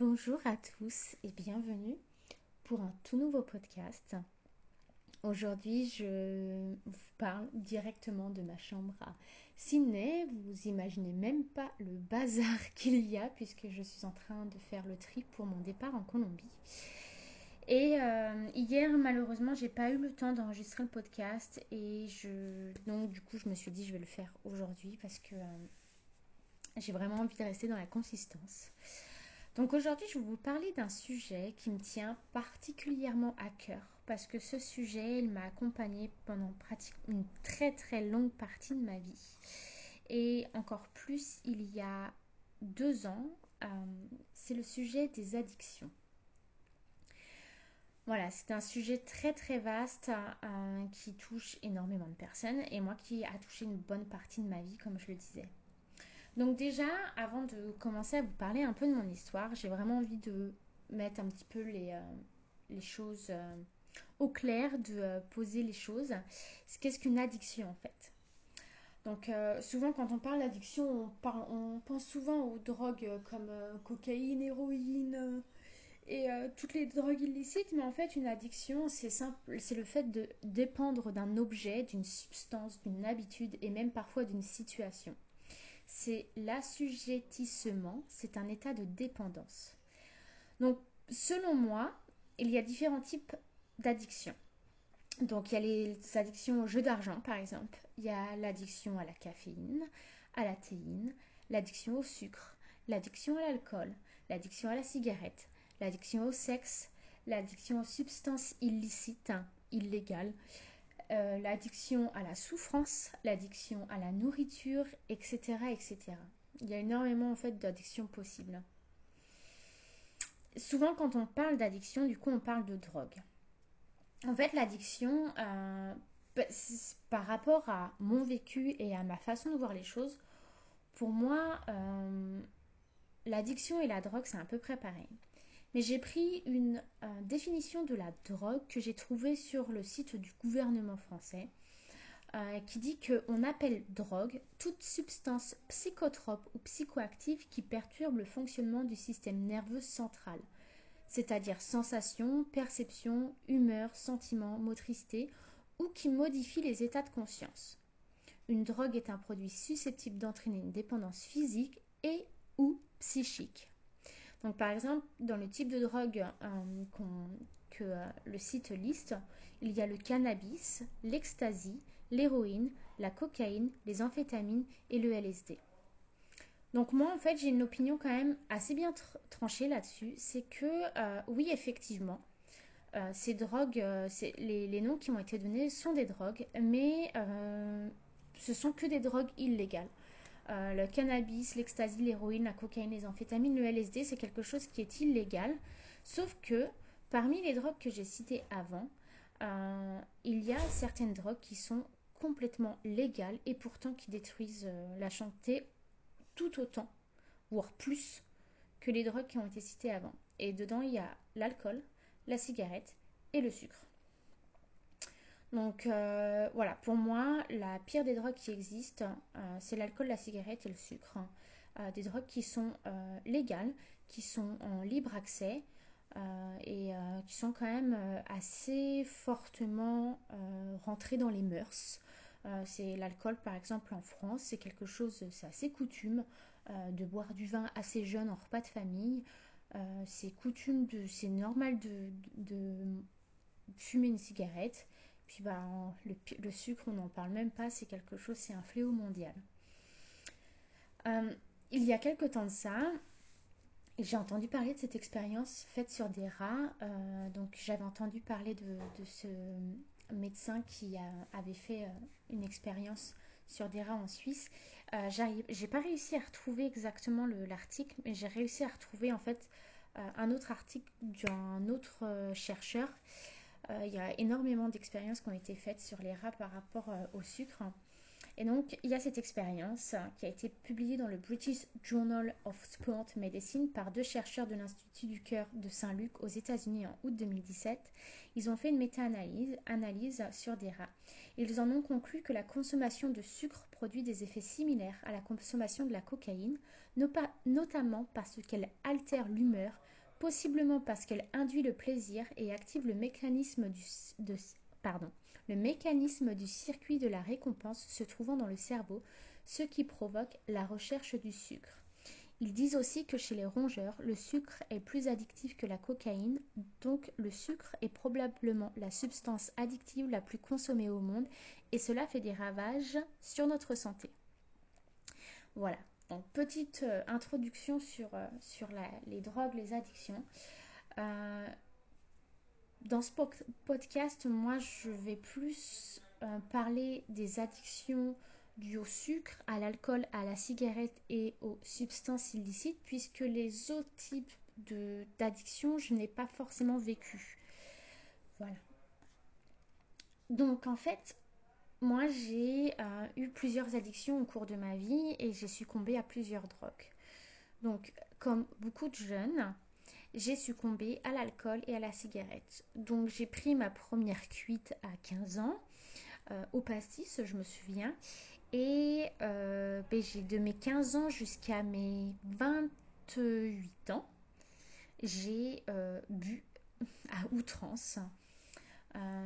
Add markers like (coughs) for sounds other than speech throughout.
Bonjour à tous et bienvenue pour un tout nouveau podcast. Aujourd'hui, je vous parle directement de ma chambre à Sydney. Vous imaginez même pas le bazar (laughs) qu'il y a puisque je suis en train de faire le tri pour mon départ en Colombie. Et euh, hier, malheureusement, j'ai pas eu le temps d'enregistrer le podcast et je donc du coup, je me suis dit je vais le faire aujourd'hui parce que euh, j'ai vraiment envie de rester dans la consistance. Donc aujourd'hui, je vais vous parler d'un sujet qui me tient particulièrement à cœur parce que ce sujet, il m'a accompagné pendant pratiquement une très très longue partie de ma vie. Et encore plus il y a deux ans, euh, c'est le sujet des addictions. Voilà, c'est un sujet très très vaste euh, qui touche énormément de personnes et moi qui a touché une bonne partie de ma vie, comme je le disais. Donc déjà, avant de commencer à vous parler un peu de mon histoire, j'ai vraiment envie de mettre un petit peu les, euh, les choses euh, au clair, de euh, poser les choses. Qu'est-ce qu'une addiction en fait? Donc souvent quand on parle d'addiction, on, on, pense souvent aux drogues comme cocaïne, héroïne et toutes les drogues illicites, mais en fait une addiction c'est simple, c'est le fait de dépendre d'un objet, d'une substance, d'une habitude et même parfois d'une situation c'est l'assujettissement, c'est un état de dépendance. Donc, selon moi, il y a différents types d'addictions. Donc, il y a les addictions au jeu d'argent, par exemple. Il y a l'addiction à la caféine, à la théine, l'addiction au sucre, l'addiction à l'alcool, l'addiction à la cigarette, l'addiction au sexe, l'addiction aux substances illicites, illégales, euh, l'addiction à la souffrance, l'addiction à la nourriture, etc., etc. Il y a énormément en fait d'addictions possibles. Souvent quand on parle d'addiction, du coup on parle de drogue. En fait l'addiction, euh, bah, par rapport à mon vécu et à ma façon de voir les choses, pour moi, euh, l'addiction et la drogue c'est un peu préparé. Mais j'ai pris une euh, définition de la drogue que j'ai trouvée sur le site du gouvernement français euh, qui dit qu'on appelle drogue toute substance psychotrope ou psychoactive qui perturbe le fonctionnement du système nerveux central, c'est-à-dire sensation, perception, humeur, sentiment, motricité ou qui modifie les états de conscience. Une drogue est un produit susceptible d'entraîner une dépendance physique et ou psychique. Donc par exemple, dans le type de drogue euh, que euh, le site liste, il y a le cannabis, l'ecstasy, l'héroïne, la cocaïne, les amphétamines et le LSD. Donc moi en fait j'ai une opinion quand même assez bien tranchée là-dessus, c'est que euh, oui effectivement, ces drogues, les, noms qui m'ont été donnés sont des drogues, mais ce sont que des drogues illégales. Euh, le cannabis, l'ecstasy, l'héroïne, la cocaïne, les amphétamines, le LSD, c'est quelque chose qui est illégal. Sauf que parmi les drogues que j'ai citées avant, euh, il y a certaines drogues qui sont complètement légales et pourtant qui détruisent euh, la santé tout autant, voire plus, que les drogues qui ont été citées avant. Et dedans, il y a l'alcool, la cigarette et le sucre. Donc euh, voilà, pour moi, la pire des drogues qui existent, euh, c'est l'alcool, la cigarette et le sucre. Euh, des drogues qui sont légales, qui sont en libre accès et qui sont quand même assez fortement rentrées dans les mœurs. c'est l'alcool par exemple en France, c'est quelque chose, c'est assez coutume de boire du vin assez jeune en repas de famille. c'est coutume c'est normal de fumer une cigarette. Puis bah, le, sucre, on n'en parle même pas, c'est quelque chose, c'est un fléau mondial. Euh, il y a quelque temps de ça, j'ai entendu parler de cette expérience faite sur des rats. Euh, donc j'avais entendu parler de, ce médecin qui avait fait euh, une expérience sur des rats en Suisse. j'ai pas réussi à retrouver exactement l'article, mais j'ai réussi à retrouver en fait un autre article d'un autre chercheur euh, il y a énormément d'expériences qui ont été faites sur les rats par rapport euh, au sucre. Et donc, il y a cette expérience qui a été publiée dans le British Journal of Sport Medicine par deux chercheurs de l'Institut du cœur de Saint-Luc aux États-Unis en août 2017. Ils ont fait une méta-analyse analyse sur des rats. Ils en ont conclu que la consommation de sucre produit des effets similaires à la consommation de la cocaïne, notamment parce qu'elle altère l'humeur, possiblement parce qu'elle induit le plaisir et active le mécanisme du, pardon, le mécanisme du circuit de la récompense se trouvant dans le cerveau, ce qui provoque la recherche du sucre. Ils disent aussi que chez les rongeurs, le sucre est plus addictif que la cocaïne, donc le sucre est probablement la substance addictive la plus consommée au monde et cela fait des ravages sur notre santé. Voilà, donc petite euh, introduction sur, euh, sur les drogues, les addictions. Euh, dans ce podcast, moi, je vais plus parler des addictions dues au sucre, à l'alcool, à la cigarette et aux substances illicites, puisque les autres types d'addictions, je n'ai pas forcément vécu. Voilà. Donc, en fait, moi, j'ai euh, eu plusieurs addictions au cours de ma vie et j'ai succombé à plusieurs drogues. Donc, comme beaucoup de jeunes, j'ai succombé à l'alcool et à la cigarette. Donc j'ai pris ma première cuite à 15 ans, euh, au pastis, je me souviens. Et euh, ben, de mes 15 ans jusqu'à mes 28 ans, j'ai bu à outrance.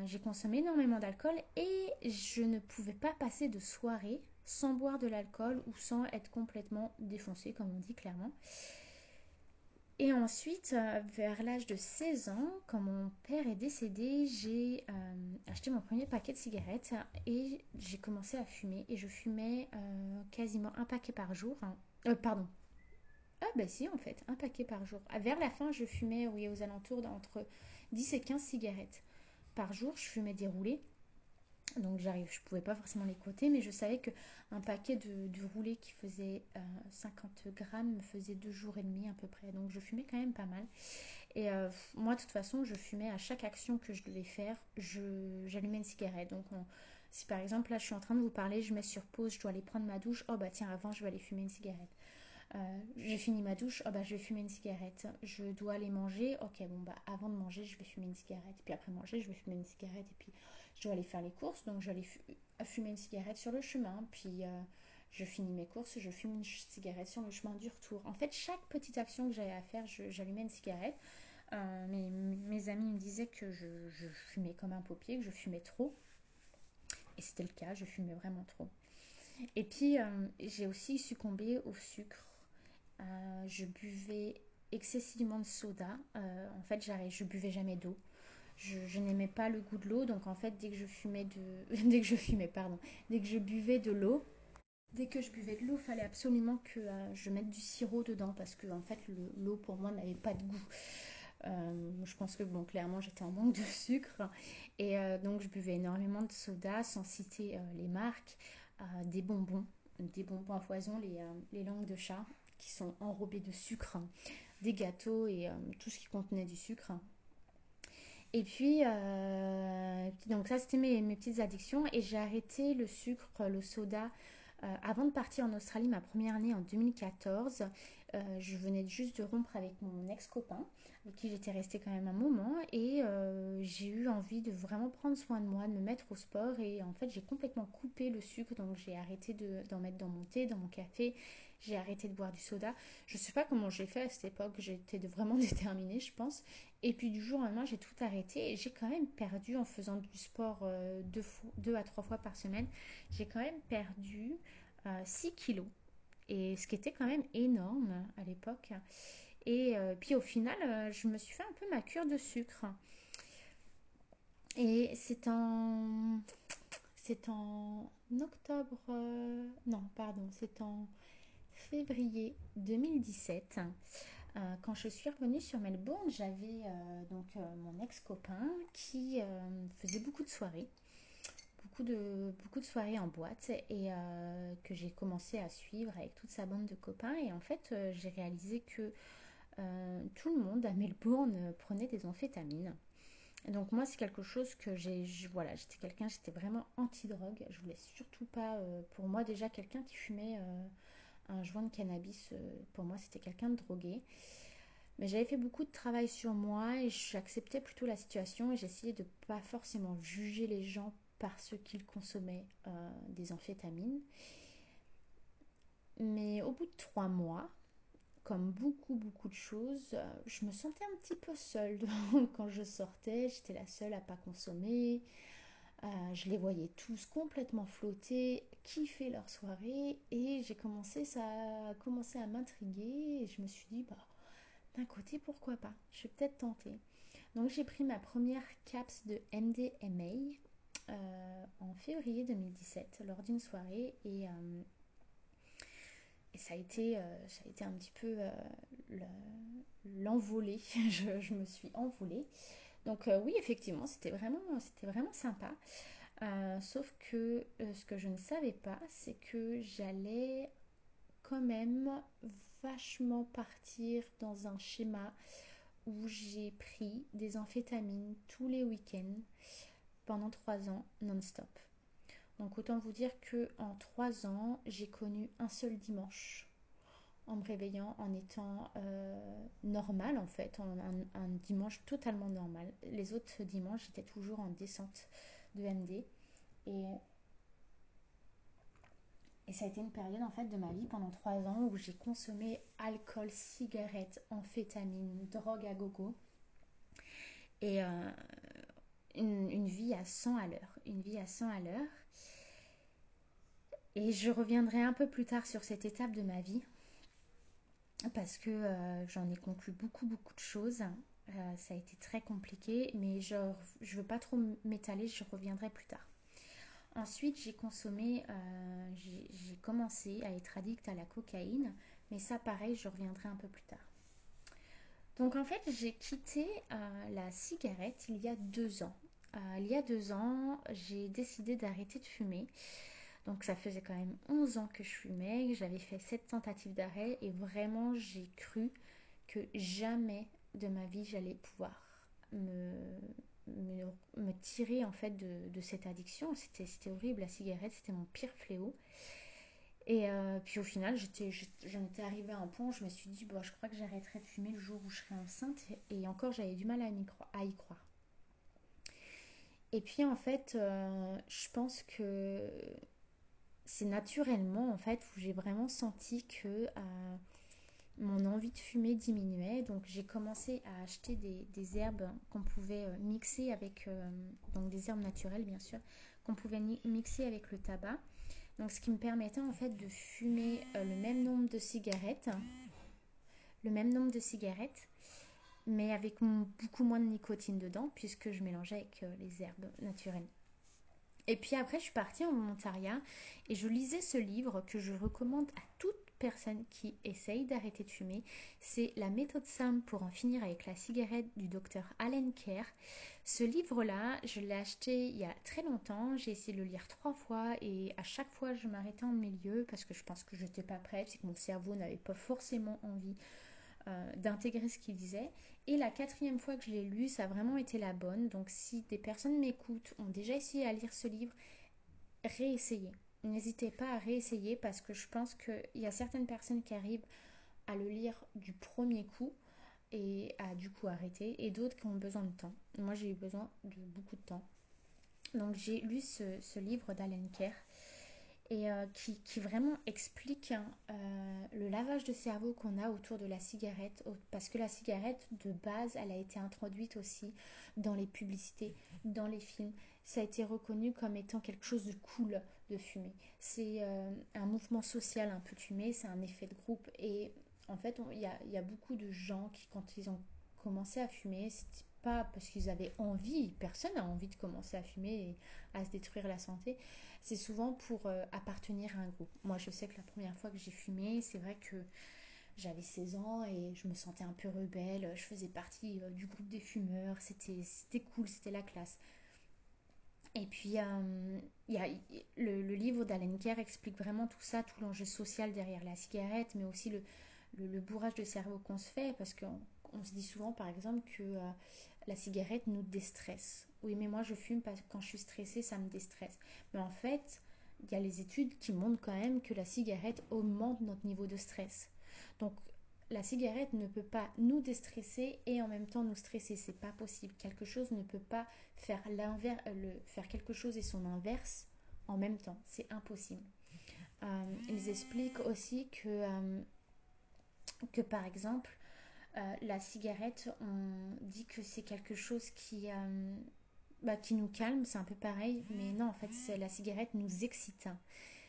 J'ai consommé énormément d'alcool et je ne pouvais pas passer de soirée sans boire de l'alcool ou sans être complètement défoncé, comme on dit clairement. Et ensuite, euh, vers l'âge de 16 ans, quand mon père est décédé, j'ai euh, acheté mon premier paquet de cigarettes et j'ai commencé à fumer. Et je fumais euh, quasiment un paquet par jour. Hein. pardon. Ah bah si, en fait, un paquet par jour. Vers la fin, je fumais, oui, aux alentours d'entre 10 et 15 cigarettes par jour. Je fumais des roulés. Donc j'arrive, je pouvais pas forcément les côtés, mais je savais qu'un paquet de, de roulés qui faisait 50 euh, grammes me faisait deux jours et demi à peu près. Donc je fumais quand même pas mal. Et euh, moi de toute façon, je fumais à chaque action que je devais faire, j'allumais une cigarette. Donc si par exemple là je suis en train de vous parler, je mets sur pause, je dois aller prendre ma douche, oh bah tiens avant je vais aller fumer une cigarette. Euh, j'ai fini ma douche, oh bah je vais fumer une cigarette. Je dois aller manger, ok bon bah avant de manger je vais fumer une cigarette. Et puis après manger je vais fumer une cigarette. Et puis je dois aller faire les courses, donc je vais aller fumer une cigarette sur le chemin. Puis euh, je finis mes courses, je fume une cigarette sur le chemin du retour. En fait, chaque petite action que j'avais à faire, j'allumais une cigarette. Euh, mes, amis me disaient que je, je, fumais comme un paupier, que je fumais trop. Et c'était le cas, je fumais vraiment trop. Et puis, j'ai aussi succombé au sucre euh, je buvais excessivement de soda. Euh, en fait, je buvais jamais d'eau. Je, n'aimais pas le goût de l'eau, donc en fait, dès que je fumais (laughs) dès que je fumais, pardon, dès que je buvais de l'eau, dès que je buvais de l'eau, il fallait absolument que euh, je mette du sirop dedans parce que en fait, l'eau pour moi n'avait pas de goût. je pense que bon, clairement, j'étais en manque de (laughs) sucre et donc je buvais énormément de soda, sans citer les marques, des bonbons, des bonbons à foison, les, les langues de chat qui sont enrobés de sucre, des gâteaux et euh, tout ce qui contenait du sucre. Et puis, euh, donc ça c'était mes, mes, petites addictions. Et j'ai arrêté le sucre, le soda euh, avant de partir en Australie ma première année en 2014. je venais juste de rompre avec mon ex-copain avec qui j'étais restée quand même un moment. Et j'ai eu envie de vraiment prendre soin de moi, de me mettre au sport. Et en fait j'ai complètement coupé le sucre. Donc j'ai arrêté d'en mettre dans mon thé, dans mon café j'ai arrêté de boire du soda. Je ne sais pas comment j'ai fait à cette époque, j'étais vraiment (laughs) déterminée, je pense. Et puis du jour au lendemain, j'ai tout arrêté et j'ai quand même perdu en faisant du sport euh, deux, à trois fois par semaine. J'ai quand même perdu 6 euh, kilos. Et ce qui était quand même énorme à l'époque. Et euh, puis au final, je me suis fait un peu ma cure de sucre. Et c'est en. C'est en octobre. non, pardon, c'est en février 2017. Euh, quand je suis revenue sur Melbourne, j'avais euh, donc euh, mon ex-copain qui faisait beaucoup de soirées, beaucoup de, beaucoup de soirées en boîte et que j'ai commencé à suivre avec toute sa bande de copains. Et en fait, j'ai réalisé que tout le monde à Melbourne prenait des amphétamines. Donc moi, c'est quelque chose que j'ai, voilà, j'étais quelqu'un, j'étais vraiment anti-drogue. Je voulais surtout pas, pour moi déjà, quelqu'un qui fumait un joint de cannabis, euh, pour moi, c'était quelqu'un de drogué. Mais j'avais fait beaucoup de travail sur moi et j'acceptais plutôt la situation et j'essayais de pas forcément juger les gens parce qu'ils consommaient des amphétamines. Mais au bout de trois mois, comme beaucoup, beaucoup de choses, euh, je me sentais un petit peu seule (laughs) quand je sortais. J'étais la seule à pas consommer. Euh, je les voyais tous complètement flotter, kiffer leur soirée. Et j'ai commencé, ça a commencé à m'intriguer. Et je me suis dit, bah, d'un côté, pourquoi pas Je vais peut-être tenter. Donc j'ai pris ma première CAPS de MDMA euh, en février 2017 lors d'une soirée. Et et ça a été, euh, ça a été un petit peu euh, l'envolée. (laughs) je, me suis envolée. Donc euh, oui, effectivement, c'était vraiment, c'était vraiment sympa. sauf que ce que je ne savais pas, c'est que j'allais quand même vachement partir dans un schéma où j'ai pris des amphétamines tous les week-ends pendant trois ans non-stop. Donc autant vous dire que en trois ans, j'ai connu un seul dimanche en me réveillant, en étant euh, normal en fait, un, dimanche totalement normal. Les autres dimanches, j'étais toujours en descente de MD. Et, ça a été une période en fait de ma vie pendant trois ans où j'ai consommé alcool, cigarettes, amphétamines, drogue à gogo. Et euh, une, une, vie à 100 à l'heure. Une vie à 100 à l'heure. Et je reviendrai un peu plus tard sur cette étape de ma vie parce que euh, j'en ai conclu beaucoup beaucoup de choses. Euh, ça a été très compliqué, mais je ne veux pas trop m'étaler, je reviendrai plus tard. Ensuite, j'ai consommé, euh, j'ai commencé à être addict à la cocaïne, mais ça pareil, je reviendrai un peu plus tard. Donc en fait, j'ai quitté la cigarette il y a deux ans. il y a deux ans, j'ai décidé d'arrêter de fumer donc ça faisait quand même 11 ans que je fumais, j'avais fait 7 tentatives d'arrêt et vraiment j'ai cru que jamais de ma vie j'allais pouvoir me, me, tirer en fait de, cette addiction. C'était horrible, la cigarette c'était mon pire fléau. Et euh, puis au final, j'en étais arrivée à un point où je me suis dit, je crois que j'arrêterai de fumer le jour où je serai enceinte. Et encore, j'avais du mal à, y croire. Et puis en fait, euh, je pense que c'est naturellement en fait où j'ai vraiment senti que euh, mon envie de fumer diminuait. Donc j'ai commencé à acheter des, herbes qu'on pouvait euh, mixer avec, euh, donc des herbes naturelles bien sûr, qu'on pouvait mixer avec le tabac. Donc ce qui me permettait en fait de fumer le même nombre de cigarettes, le même nombre de cigarettes, mais avec beaucoup moins de nicotine dedans puisque je mélangeais avec les herbes naturelles. Et puis après, je suis partie en volontariat et je lisais ce livre que je recommande à toute personne qui essaye d'arrêter de fumer. C'est La méthode Sam pour en finir avec la cigarette du docteur Allen Kerr. Ce livre-là, je l'ai acheté il y a très longtemps. J'ai essayé de le lire trois fois et à chaque fois, je m'arrêtais en milieu parce que je pense que je n'étais pas prête, c'est que mon cerveau n'avait pas forcément envie euh, d'intégrer ce qu'il disait. Et la quatrième fois que je l'ai lu, ça a vraiment été la bonne. Donc si des personnes m'écoutent, ont déjà essayé à lire ce livre, réessayez. N'hésitez pas à réessayer parce que je pense qu'il y a certaines personnes qui arrivent à le lire du premier coup et à du coup arrêter et d'autres qui ont besoin de temps. Moi j'ai eu besoin de beaucoup de temps. Donc j'ai lu ce, ce livre d'Alain Kerr et euh, qui, vraiment explique hein, euh, le lavage de cerveau qu'on a autour de la cigarette, parce que la cigarette de base, elle a été introduite aussi dans les publicités, dans les films. Ça a été reconnu comme étant quelque chose de cool de fumer. C'est euh, un mouvement social un peu fumé, c'est un effet de groupe. Et en fait, il y a, y a, beaucoup de gens qui, quand ils ont commencé à fumer, pas parce qu'ils avaient envie, personne n'a envie de commencer à fumer et à se détruire la santé, c'est souvent pour euh, appartenir à un groupe. Moi je sais que la première fois que j'ai fumé, c'est vrai que j'avais 16 ans et je me sentais un peu rebelle, je faisais partie euh, du groupe des fumeurs, c'était cool, c'était la classe. Et puis, euh, le, livre d'Alain Kerr explique vraiment tout ça, tout l'enjeu social derrière la cigarette, mais aussi le, bourrage de cerveau qu'on se fait, parce qu'on on se dit souvent par exemple que euh, la cigarette nous déstresse. Oui, mais moi je fume parce que quand je suis stressée, ça me déstresse. Mais en fait, il y a les études qui montrent quand même que la cigarette augmente notre niveau de stress. Donc la cigarette ne peut pas nous déstresser et en même temps nous stresser. C'est pas possible. Quelque chose ne peut pas faire l'inverse, euh, faire quelque chose et son inverse en même temps. C'est impossible. Euh, ils expliquent aussi que par exemple, la cigarette, on dit que c'est quelque chose qui, bah, qui nous calme, c'est un peu pareil, mais non, en fait, la cigarette nous excite.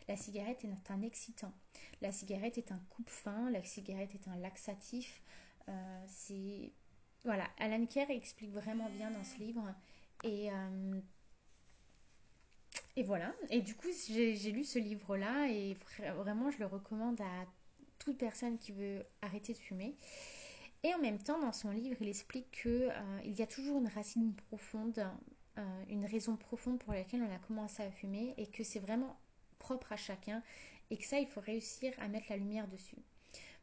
La cigarette est un excitant. La cigarette est un coupe-fin. La cigarette est un laxatif. Euh, c'est voilà, Alan Kerr explique vraiment bien dans ce livre. Et, euh, et voilà. Et du coup, j'ai lu ce livre-là et vraiment, je le recommande à toute personne qui veut arrêter de fumer. Et en même temps, dans son livre, il explique qu'il euh, y a toujours une racine profonde, une raison profonde pour laquelle on a commencé à fumer et que c'est vraiment propre à chacun et que ça, il faut réussir à mettre la lumière dessus.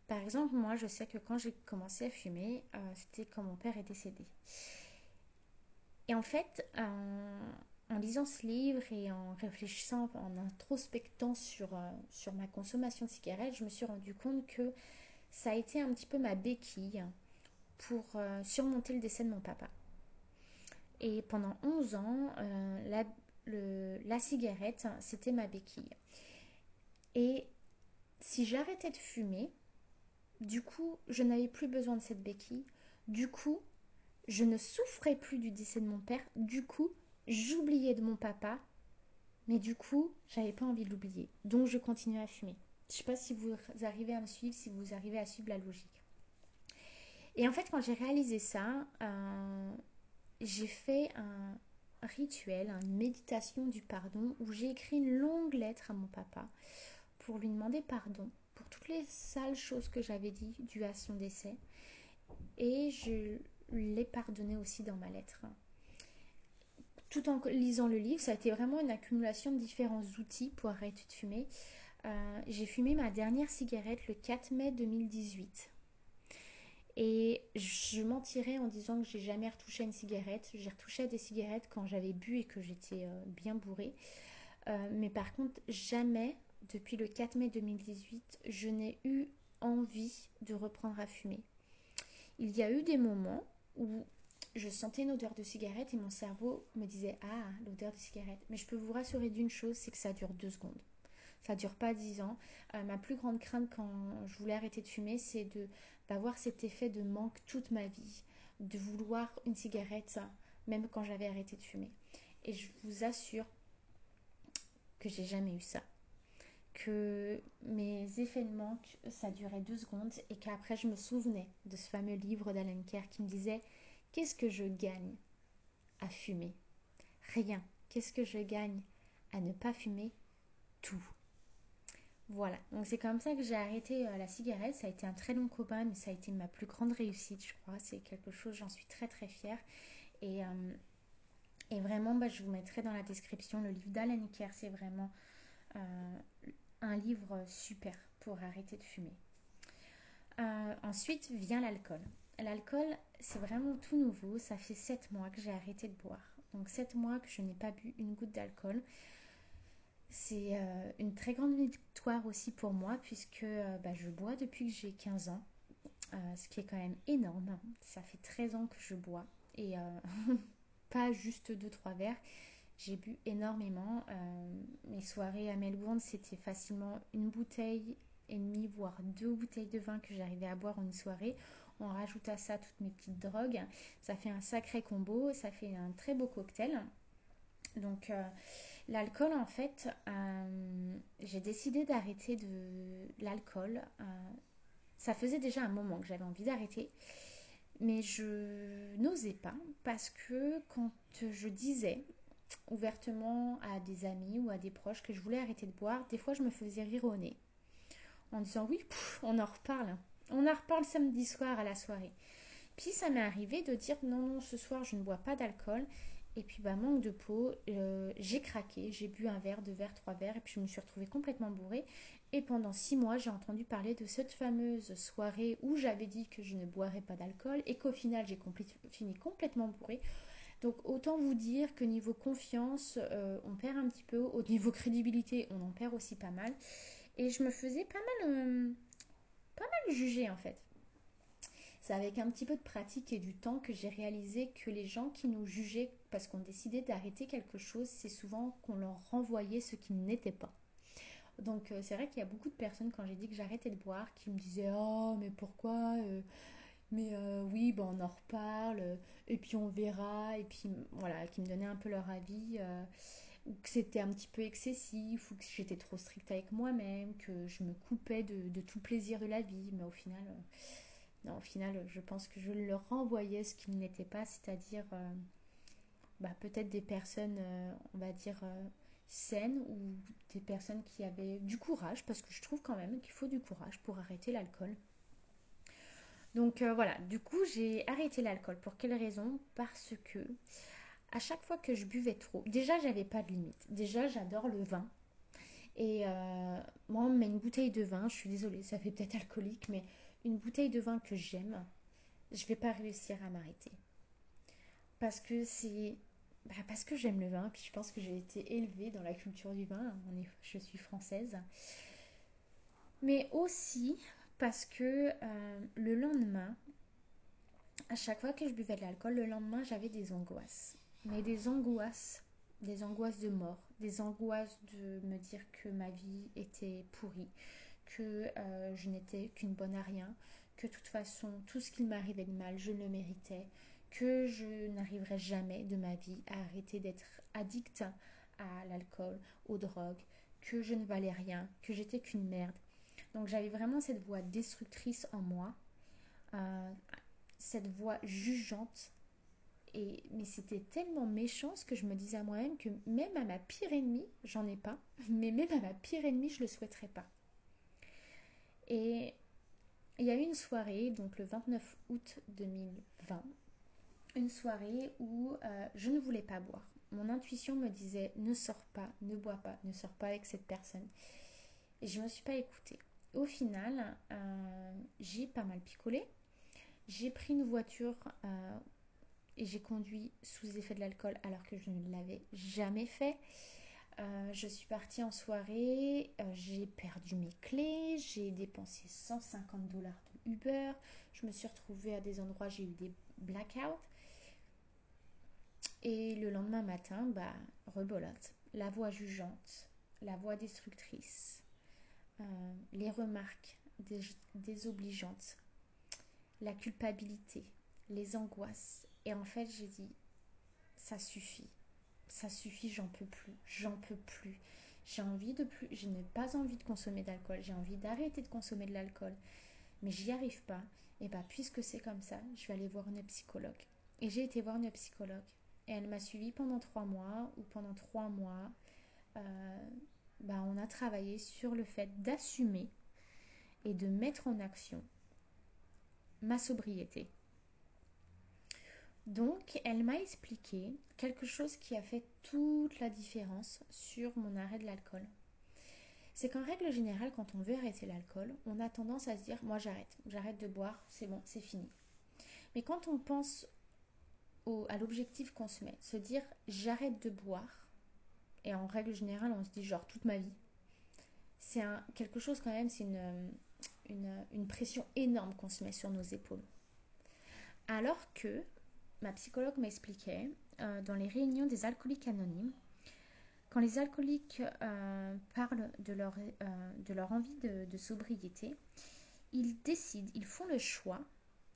Par exemple, moi, je sais que quand j'ai commencé à fumer, euh, c'était quand mon père est décédé. Et en fait, en lisant ce livre et en réfléchissant, en introspectant sur, euh, sur ma consommation de cigarettes, je me suis rendu compte que ça a été un petit peu ma béquille pour euh, surmonter le décès de mon papa. Et pendant 11 ans, la, la cigarette, c'était ma béquille. Et si j'arrêtais de fumer, du coup, je n'avais plus besoin de cette béquille. Du coup, je ne souffrais plus du décès de mon père. Du coup, j'oubliais de mon papa. Mais du coup, j'avais pas envie de l'oublier. Donc, je continuais à fumer. Je sais pas si vous arrivez à me suivre, si vous arrivez à suivre la logique. Et en fait, quand j'ai réalisé ça, euh, j'ai fait un, rituel, une méditation du pardon, où j'ai écrit une longue lettre à mon papa pour lui demander pardon pour toutes les sales choses que j'avais dit dues à son décès. Et je l'ai pardonné aussi dans ma lettre. Tout en lisant le livre, ça a été vraiment une accumulation de différents outils pour arrêter de fumer. Euh, j'ai fumé ma dernière cigarette le 4 mai 2018. Et je mentirais en disant que j'ai jamais retouché une cigarette. J'ai retouché des cigarettes quand j'avais bu et que j'étais euh, bien bourrée. Euh, mais par contre, jamais, depuis le 4 mai 2018, je n'ai eu envie de reprendre à fumer. Il y a eu des moments où je sentais une odeur de cigarette et mon cerveau me disait Ah, l'odeur de cigarette. Mais je peux vous rassurer d'une chose, c'est que ça dure deux secondes. Ça dure pas dix ans. Euh, ma plus grande crainte quand je voulais arrêter de fumer, c'est d'avoir cet effet de manque toute ma vie, de vouloir une cigarette même quand j'avais arrêté de fumer. Et je vous assure que j'ai jamais eu ça. Que mes effets de manque, ça durait deux secondes et qu'après je me souvenais de ce fameux livre d'Alan Kerr qui me disait Qu'est-ce que je gagne à fumer? Rien. Qu'est-ce que je gagne à ne pas fumer? Tout. Voilà, donc c'est comme ça que j'ai arrêté euh, la cigarette. Ça a été un très long combat, mais ça a été ma plus grande réussite, je crois. C'est quelque chose, j'en suis très très fière. Et, euh, vraiment, bah, je vous mettrai dans la description le livre d'Alan Kerr. C'est vraiment euh, un livre super pour arrêter de fumer. ensuite vient l'alcool. L'alcool, c'est vraiment tout nouveau. Ça fait 7 mois que j'ai arrêté de boire. Donc 7 mois que je n'ai pas bu une goutte d'alcool. C'est euh, une très grande victoire aussi pour moi puisque euh, bah, je bois depuis que j'ai 15 ans, euh, ce qui est quand même énorme. Ça fait 13 ans que je bois et (laughs) pas juste 2-3 verres. J'ai bu énormément. mes soirées à Melbourne, c'était facilement une bouteille et demie, voire deux bouteilles de vin que j'arrivais à boire en une soirée. On rajoute à ça toutes mes petites drogues. Ça fait un sacré combo, ça fait un très beau cocktail. Donc L'alcool, en fait, euh, j'ai décidé d'arrêter de l'alcool. Euh, ça faisait déjà un moment que j'avais envie d'arrêter, mais je n'osais pas parce que quand je disais ouvertement à des amis ou à des proches que je voulais arrêter de boire, des fois je me faisais rire au nez en disant oui, on en reparle. On en reparle samedi soir à la soirée. Puis ça m'est arrivé de dire non, non, ce soir je ne bois pas d'alcool. Et puis, bah, manque de peau, euh, j'ai craqué, j'ai bu un verre, deux verres, trois verres, et puis je me suis retrouvée complètement bourrée. Et pendant six mois, j'ai entendu parler de cette fameuse soirée où j'avais dit que je ne boirais pas d'alcool et qu'au final, j'ai fini complètement bourrée. Donc autant vous dire que niveau confiance, euh, on perd un petit peu. Au niveau crédibilité, on en perd aussi pas mal. Et je me faisais pas mal, euh, pas mal juger en fait. C'est avec un petit peu de pratique et du temps que j'ai réalisé que les gens qui nous jugeaient parce qu'on décidait d'arrêter quelque chose, c'est souvent qu'on leur renvoyait ce qui n'était pas. Donc euh, c'est vrai qu'il y a beaucoup de personnes quand j'ai dit que j'arrêtais de boire qui me disaient oh mais pourquoi euh, mais euh, oui ben on en reparle et puis on verra et puis voilà qui me donnaient un peu leur avis ou que c'était un petit peu excessif ou que j'étais trop stricte avec moi-même que je me coupais de, de, tout plaisir de la vie mais au final au final, je pense que je leur renvoyais ce qu'il n'était pas, c'est-à-dire euh, bah, peut-être des personnes, euh, on va dire, euh, saines ou des personnes qui avaient du courage, parce que je trouve quand même qu'il faut du courage pour arrêter l'alcool. Donc voilà, du coup j'ai arrêté l'alcool. Pour quelle raison? Parce que à chaque fois que je buvais trop, déjà j'avais pas de limite. Déjà j'adore le vin. Et moi on me met une bouteille de vin, je suis désolée, ça fait peut-être alcoolique, mais une bouteille de vin que j'aime, je vais pas réussir à m'arrêter. Parce que c'est. Bah, parce que j'aime le vin, puis je pense que j'ai été élevée dans la culture du vin, est, je suis française. Mais aussi parce que euh, le lendemain, à chaque fois que je buvais de l'alcool, le lendemain j'avais des angoisses. Mais des angoisses, des angoisses de mort, des angoisses de me dire que ma vie était pourrie, que euh, je n'étais qu'une bonne à rien, que de toute façon, tout ce qui m'arrivait de mal, je le méritais, que je n'arriverais jamais de ma vie à arrêter d'être addict à l'alcool, aux drogues, que je ne valais rien, que j'étais qu'une merde. Donc j'avais vraiment cette voix destructrice en moi, euh, cette voix jugeante. Et, mais c'était tellement méchant ce que je me disais à moi-même que même à ma pire ennemie, j'en ai pas, (laughs) mais même à ma pire ennemie, je le souhaiterais pas. Et il y a eu une soirée, donc le 29 août 2020, une soirée où euh, je ne voulais pas boire. Mon intuition me disait ne sors pas, ne bois pas, ne sors pas avec cette personne. Et je ne me suis pas écoutée. Au final, euh, j'ai pas mal picolé. J'ai pris une voiture euh, et j'ai conduit sous effet de l'alcool alors que je ne l'avais jamais fait. Euh, je suis partie en soirée, euh, j'ai perdu mes clés, j'ai dépensé 150 dollars de Uber, je me suis retrouvée à des endroits, j'ai eu des blackouts. Et le lendemain matin, bah, rebolote. La voix jugeante, la voix destructrice, euh, les remarques désobligeantes, la culpabilité, les angoisses. Et en fait, j'ai dit, ça suffit ça suffit, j'en peux plus, j'en peux plus. J'ai envie de plus, je n'ai pas envie de consommer d'alcool, j'ai envie d'arrêter de consommer de l'alcool, mais j'y arrive pas. Et bah puisque c'est comme ça, je vais aller voir une psychologue. Et j'ai été voir une psychologue et elle m'a suivi pendant trois mois ou pendant trois mois. Euh, bah, on a travaillé sur le fait d'assumer et de mettre en action ma sobriété. Donc, elle m'a expliqué quelque chose qui a fait toute la différence sur mon arrêt de l'alcool. C'est qu'en règle générale, quand on veut arrêter l'alcool, on a tendance à se dire Moi, j'arrête, j'arrête de boire, c'est bon, c'est fini. Mais quand on pense à l'objectif qu'on se met, se dire J'arrête de boire, et en règle générale, on se dit genre toute ma vie, c'est quelque chose quand même, c'est une, une pression énorme qu'on se met sur nos épaules. Alors que ma psychologue m'expliquait euh, dans les réunions des alcooliques anonymes, quand les alcooliques euh, parlent de leur, euh, de leur envie de, de, sobriété, ils décident, ils font le choix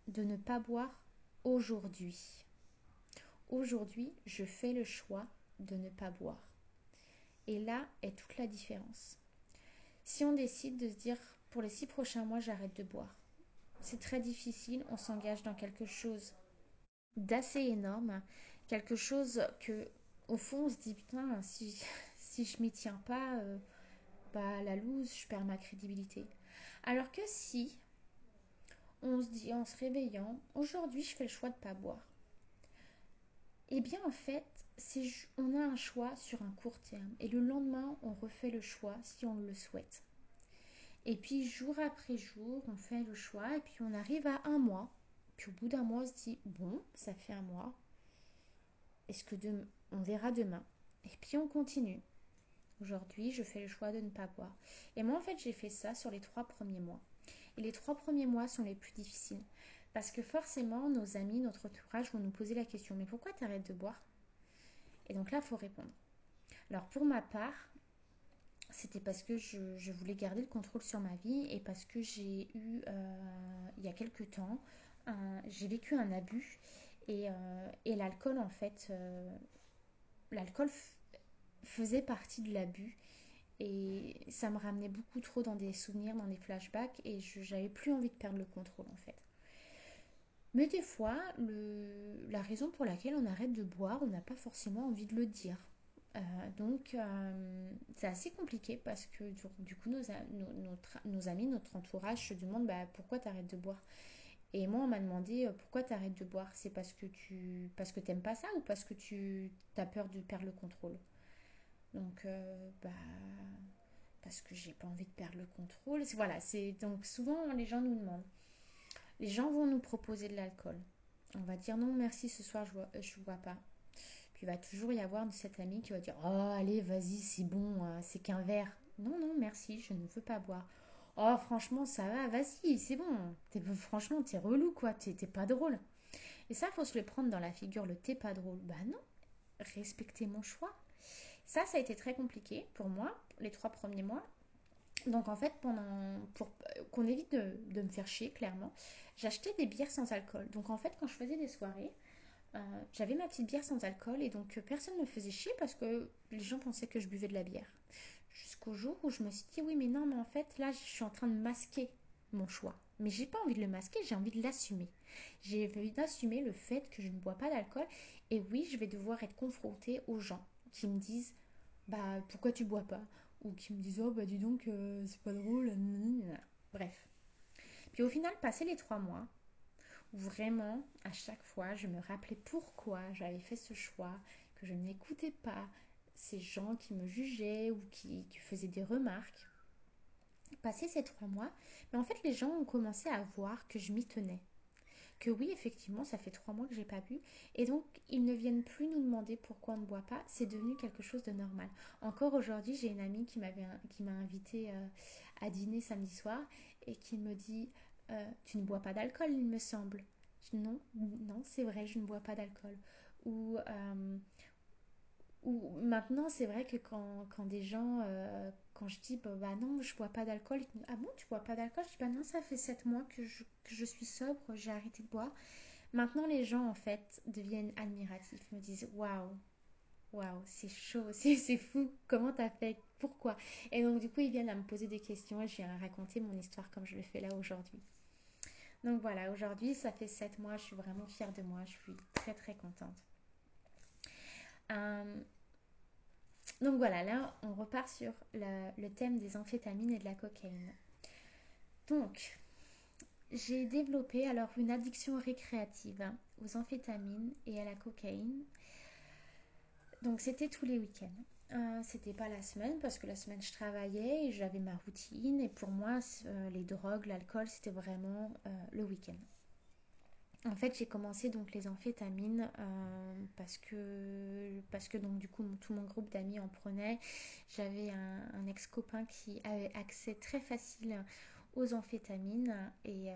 de ne pas boire aujourd'hui. Aujourd'hui, je fais le choix de ne pas boire. Et là est toute la différence. Si on décide de se dire, pour les six prochains mois, j'arrête de boire, c'est très difficile, on s'engage dans quelque chose d'assez énorme, quelque chose que au fond on se dit putain si, (laughs) si je m'y tiens pas, euh, bah la loose, je perds ma crédibilité. Alors que si on se dit en se réveillant, aujourd'hui je fais le choix de pas boire. Eh bien en fait, on a un choix sur un court terme et le lendemain on refait le choix si on le souhaite. Et puis jour après jour, on fait le choix et puis on arrive à un mois. Puis au bout d'un mois, on se dit, bon, ça fait un mois. Est-ce que on verra demain? Et puis on continue. Aujourd'hui, je fais le choix de ne pas boire. Et moi, en fait, j'ai fait ça sur les trois premiers mois. Et les trois premiers mois sont les plus difficiles. Parce que forcément, nos amis, notre entourage vont nous poser la question, mais pourquoi tu arrêtes de boire? Et donc là, il faut répondre. Alors pour ma part, c'était parce que je, voulais garder le contrôle sur ma vie et parce que j'ai eu, euh, il y a quelques temps, j'ai vécu un abus et, euh, l'alcool, en fait, euh, l'alcool faisait partie de l'abus. Et ça me ramenait beaucoup trop dans des souvenirs, dans des flashbacks, et je n'avais plus envie de perdre le contrôle en fait. Mais des fois, la raison pour laquelle on arrête de boire, on n'a pas forcément envie de le dire. Euh, donc c'est assez compliqué parce que du, coup nos, nos, amis, notre entourage se demandent bah, pourquoi tu arrêtes de boire? Et moi on m'a demandé euh, pourquoi tu arrêtes de boire? C'est parce que tu parce que t'aimes pas ça ou parce que tu as peur de perdre le contrôle? Donc bah parce que j'ai pas envie de perdre le contrôle. Voilà, c'est donc souvent les gens nous demandent. Les gens vont nous proposer de l'alcool. On va dire non merci ce soir je vois, je vois pas il va toujours y avoir cette amie qui va dire Oh, allez, vas-y, c'est bon, hein, c'est qu'un verre. Non, non, merci, je ne veux pas boire. Oh, franchement, ça va, vas-y, c'est bon. Franchement, t'es relou, quoi, t'es pas drôle. Et ça, faut se le prendre dans la figure, le t'es pas drôle. Bah non, respectez mon choix. Ça, ça a été très compliqué pour moi, les trois premiers mois. Donc en fait, pendant pour qu'on évite de, de, me faire chier, clairement, j'achetais des bières sans alcool. Donc en fait, quand je faisais des soirées, euh, j'avais ma petite bière sans alcool et donc euh, personne ne me faisait chier parce que les gens pensaient que je buvais de la bière. Jusqu'au jour où je me suis dit oui mais non mais en fait là je suis en train de masquer mon choix. Mais j'ai pas envie de le masquer, j'ai envie de l'assumer. J'ai envie d'assumer le fait que je ne bois pas d'alcool et oui je vais devoir être confrontée aux gens qui me disent bah pourquoi tu bois pas? Ou qui me disent oh bah dis donc euh, c'est pas drôle. Bref. Puis au final, passé les trois mois, vraiment, à chaque fois, je me rappelais pourquoi j'avais fait ce choix, que je n'écoutais pas ces gens qui me jugeaient ou qui, faisaient des remarques. Passé ces trois mois, mais en fait, les gens ont commencé à voir que je m'y tenais. Que oui, effectivement, ça fait trois mois que j'ai pas bu. Et donc, ils ne viennent plus nous demander pourquoi on ne boit pas. C'est devenu quelque chose de normal. Encore aujourd'hui, j'ai une amie qui m'a invité euh, à dîner samedi soir et qui me dit euh, tu ne bois pas d'alcool, il me semble. non, non, c'est vrai, je ne bois pas d'alcool. Ou, euh, ou maintenant, c'est vrai que quand, des gens, euh, quand je dis, bah, bah, non, je bois pas d'alcool, ils disent, ah bon, tu bois pas d'alcool? Je dis, bah non, ça fait sept mois que je, que je suis sobre, j'ai arrêté de boire. Maintenant, les gens, en fait, deviennent admiratifs, me disent, waouh, waouh, c'est chaud, (laughs) c'est fou, comment t'as fait, pourquoi? Et donc, du coup, ils viennent à me poser des questions et je viens raconter mon histoire comme je le fais là aujourd'hui. Donc voilà, aujourd'hui, ça fait 7 mois, je suis vraiment fière de moi, je suis très très contente. Euh, donc voilà, là, on repart sur le, thème des amphétamines et de la cocaïne. Donc, j'ai développé alors une addiction récréative aux amphétamines et à la cocaïne. Donc c'était tous les week-ends. Euh, c'était pas la semaine parce que la semaine je travaillais et j'avais ma routine et pour moi euh, les drogues, l'alcool c'était vraiment le week-end. En fait j'ai commencé donc les amphétamines parce que parce que donc du coup tout mon groupe d'amis en prenait. J'avais un, ex-copain qui avait accès très facile aux amphétamines et,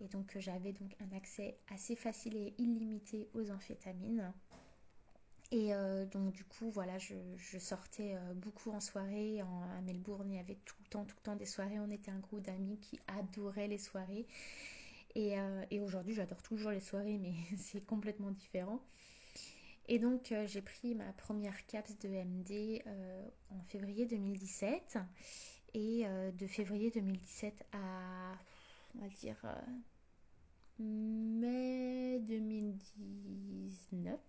et donc j'avais donc un accès assez facile et illimité aux amphétamines. Et euh, donc du coup, voilà, je, sortais euh, beaucoup en soirée. à Melbourne, il y avait tout le temps, tout le temps des soirées. On était un groupe d'amis qui adoraient les soirées. Et, euh, aujourd'hui, j'adore toujours les soirées, mais (laughs) c'est complètement différent. Et donc, j'ai pris ma première CAPS de MD en février 2017. Et de février 2017 à, on va dire, mai 2019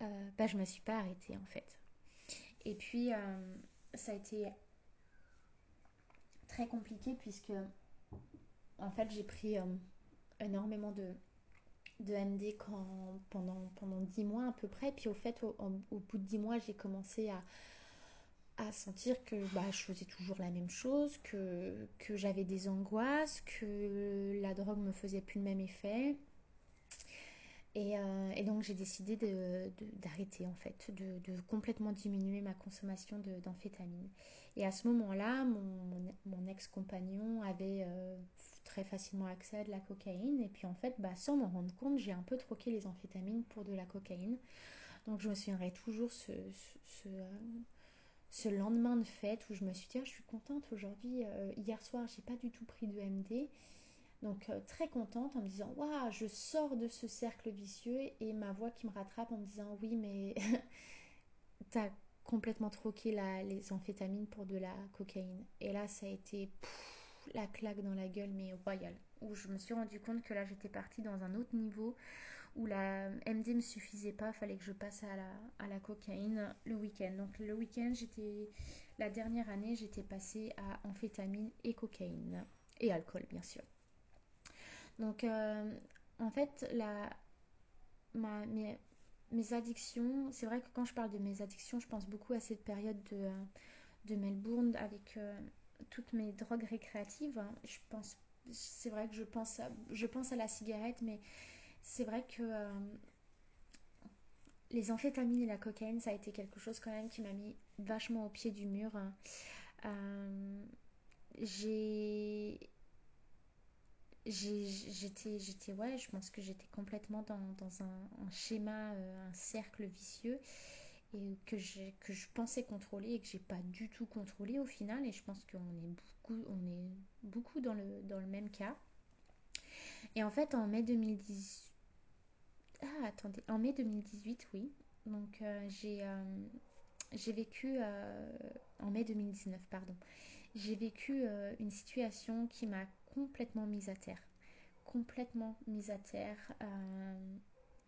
je euh, bah, je me suis pas arrêtée en fait. Et puis, euh, ça a été très compliqué puisque, en fait, j'ai pris euh, énormément de, de MD pendant, pendant 10 mois à peu près. Puis au fait, au, bout de 10 mois, j'ai commencé à, à sentir que bah, je faisais toujours la même chose, que, que j'avais des angoisses, que la drogue me faisait plus le même effet. Et, euh, et donc j'ai décidé d'arrêter en fait, de, de, complètement diminuer ma consommation d'amphétamine. Et à ce moment-là, mon, mon, ex-compagnon avait euh, très facilement accès à de la cocaïne. Et puis en fait, bah, sans m'en rendre compte, j'ai un peu troqué les amphétamines pour de la cocaïne. Donc je me souviendrai toujours ce, ce, ce, lendemain de fête où je me suis dit, ah, je suis contente aujourd'hui. Euh, hier soir, j'ai pas du tout pris de MD. Donc euh, très contente en me disant waouh, je sors de ce cercle vicieux et ma voix qui me rattrape en me disant oui mais (laughs) t'as complètement troqué les amphétamines pour de la cocaïne. Et là ça a été la claque dans la gueule mais royale. Où je me suis rendu compte que là j'étais partie dans un autre niveau où la MD me suffisait pas, fallait que je passe à la, à cocaïne le week-end. Donc le week-end j'étais la dernière année j'étais passée à amphétamine et cocaïne et alcool bien sûr. Donc, euh, en fait, la, ma, mes addictions, c'est vrai que quand je parle de mes addictions, je pense beaucoup à cette période de, de Melbourne avec euh, toutes mes drogues récréatives. Je pense, c'est vrai que je pense, à, je pense à la cigarette, mais c'est vrai que euh, les amphétamines et la cocaïne, ça a été quelque chose quand même qui m'a mis vachement au pied du mur. Euh, j'ai j'étais j'étais ouais je pense que j'étais complètement dans, dans un, schéma euh, un cercle vicieux et que j'ai que je pensais contrôler et que j'ai pas du tout contrôlé au final. Et je pense qu'on est beaucoup on est beaucoup dans le dans le même cas. Et en fait en mai 2010 ah attendez en mai 2018 oui. Donc euh, j'ai euh, j'ai vécu en mai 2019 pardon. J'ai vécu une situation qui m'a complètement mise à terre. Complètement mise à terre. Euh,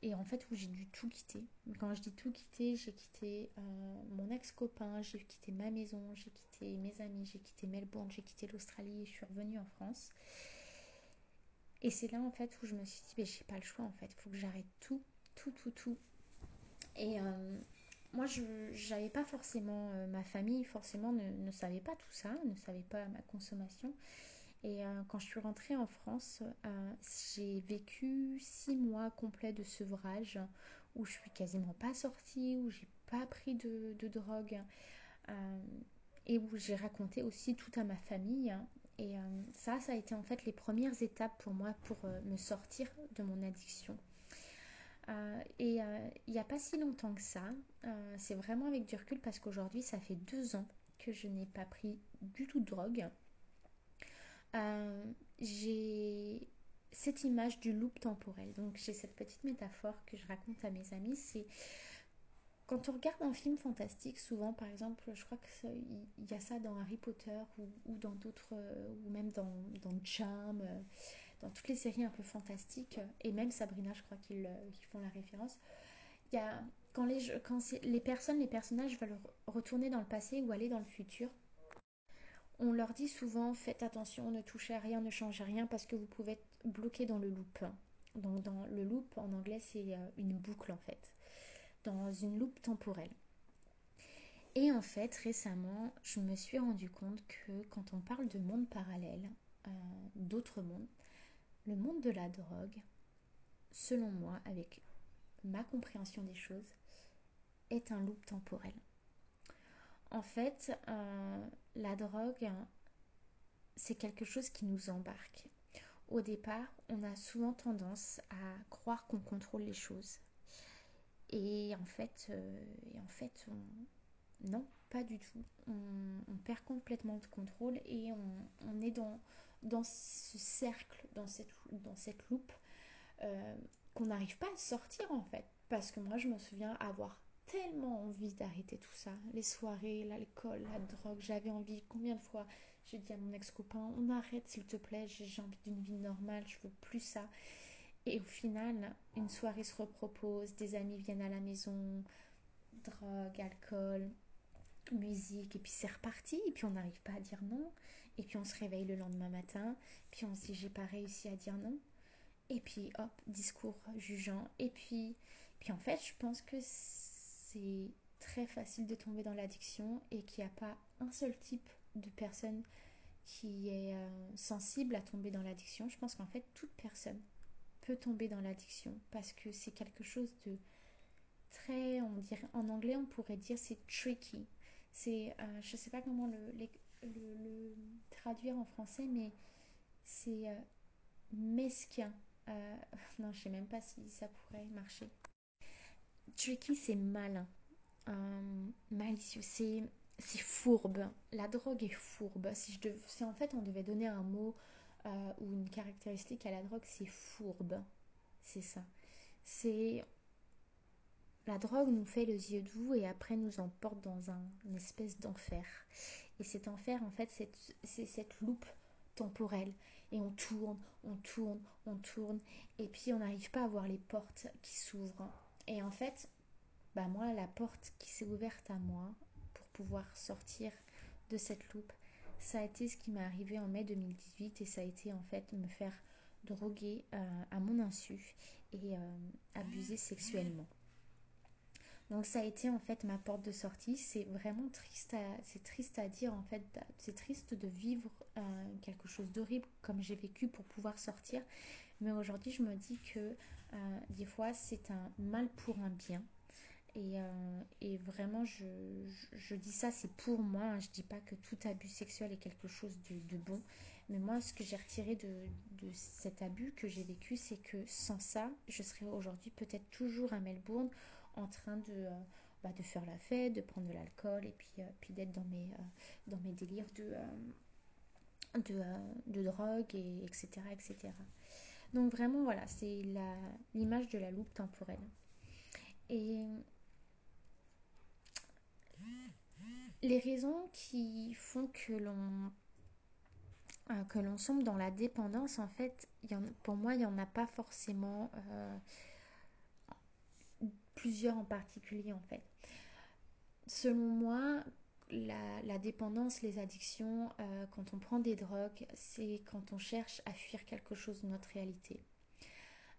et en fait, où j'ai dû tout quitter. Quand je dis tout quitter, j'ai quitté euh, mon ex-copain, j'ai quitté ma maison, j'ai quitté mes amis, j'ai quitté Melbourne, j'ai quitté l'Australie je suis revenue en France. Et c'est là en fait où je me suis dit, mais j'ai pas le choix en fait, il faut que j'arrête tout, tout, tout, tout. Et euh, moi, je n'avais pas forcément, ma famille forcément ne, savait pas tout ça, ne savait pas ma consommation. Et euh, quand je suis rentrée en France, euh, j'ai vécu six mois complets de sevrage où je suis quasiment pas sortie, où j'ai pas pris de, drogue euh, et où j'ai raconté aussi tout à ma famille. Et ça, ça a été en fait les premières étapes pour moi pour me sortir de mon addiction. Et il n'y a pas si longtemps que ça, c'est vraiment avec du recul parce qu'aujourd'hui, ça fait deux ans que je n'ai pas pris du tout de drogue. Euh, j'ai cette image du loop temporel. Donc j'ai cette petite métaphore que je raconte à mes amis. C'est quand on regarde un film fantastique, souvent par exemple, je crois qu'il y a ça dans Harry Potter ou, dans d'autres, ou même dans, dans Charm, dans toutes les séries un peu fantastiques, et même Sabrina, je crois qu'ils qu font la référence. Il y a, quand, les, quand les personnes, les personnages veulent retourner dans le passé ou aller dans le futur, on leur dit souvent faites attention, ne touchez à rien, ne changez rien parce que vous pouvez être bloqué dans le loop. Donc dans le loop en anglais c'est une boucle en fait, dans une loupe temporelle. Et en fait récemment je me suis rendu compte que quand on parle de monde parallèle, euh, d'autres mondes, le monde de la drogue, selon moi, avec ma compréhension des choses, est un loop temporel. En fait, euh, la drogue, c'est quelque chose qui nous embarque. Au départ, on a souvent tendance à croire qu'on contrôle les choses. Et en fait, euh, et en fait on... non, pas du tout. On, on, perd complètement de contrôle et on, on est dans, dans ce cercle, dans cette, dans cette loupe, euh, qu'on n'arrive pas à sortir en fait. Parce que moi, je me souviens avoir tellement envie d'arrêter tout ça. Les soirées, l'alcool, la drogue. J'avais envie, combien de fois j'ai dit à mon ex-copain, on arrête s'il te plaît, j'ai envie d'une vie normale, je veux plus ça. Et au final, une soirée se repropose, des amis viennent à la maison, drogue, alcool, musique, et puis c'est reparti, et puis on n'arrive pas à dire non, et puis on se réveille le lendemain matin, puis on se dit j'ai pas réussi à dire non, et puis hop, discours jugeant, et puis, puis en fait je pense que c'est très facile de tomber dans l'addiction et qu'il n'y a pas un seul type de personne qui est euh, sensible à tomber dans l'addiction. Je pense qu'en fait, toute personne peut tomber dans l'addiction parce que c'est quelque chose de très, on dirait, en anglais on pourrait dire c'est tricky. C'est, euh, je sais pas comment le, traduire en français, mais c'est euh, mesquin. (laughs) non, je sais même pas si ça pourrait marcher. Tricky, c'est malin. malicieux, c'est c'est fourbe. La drogue est fourbe. Si, je si en fait on devait donner un mot euh, ou une caractéristique à la drogue, c'est fourbe. C'est ça. C'est. La drogue nous fait les yeux doux et après nous emporte dans un, une espèce d'enfer. Et cet enfer, en fait, c'est cette loupe temporelle. Et on tourne, on tourne, on tourne. Et puis on n'arrive pas à voir les portes qui s'ouvrent. Et en fait, bah moi, la porte qui s'est ouverte à moi, pouvoir sortir de cette loupe. Ça a été ce qui m'est arrivé en mai 2018 et ça a été en fait me faire droguer euh, à mon insu et euh, abuser sexuellement. Donc ça a été en fait ma porte de sortie. C'est vraiment triste c'est triste à dire en fait. C'est triste de vivre euh, quelque chose d'horrible comme j'ai vécu pour pouvoir sortir. Mais aujourd'hui je me dis que des fois c'est un mal pour un bien. Euh, et, vraiment, je, dis ça, c'est pour moi. Hein. Je dis pas que tout abus sexuel est quelque chose de, bon. Mais moi, ce que j'ai retiré de, cet abus que j'ai vécu, c'est que sans ça, je serais aujourd'hui peut-être toujours à Melbourne en train de, euh, bah, de faire la fête, de prendre de l'alcool et puis, euh, puis d'être dans mes, dans mes délires de, de, de, drogue, et, etc., etc. Donc vraiment, voilà, c'est l'image de la loupe temporelle. Et les raisons qui font que l'on euh, que l'on sombre dans la dépendance, en fait, pour moi, il n'y en a pas forcément euh, plusieurs en particulier, en fait. Selon moi, la, dépendance, les addictions, euh, quand on prend des drogues, c'est quand on cherche à fuir quelque chose de notre réalité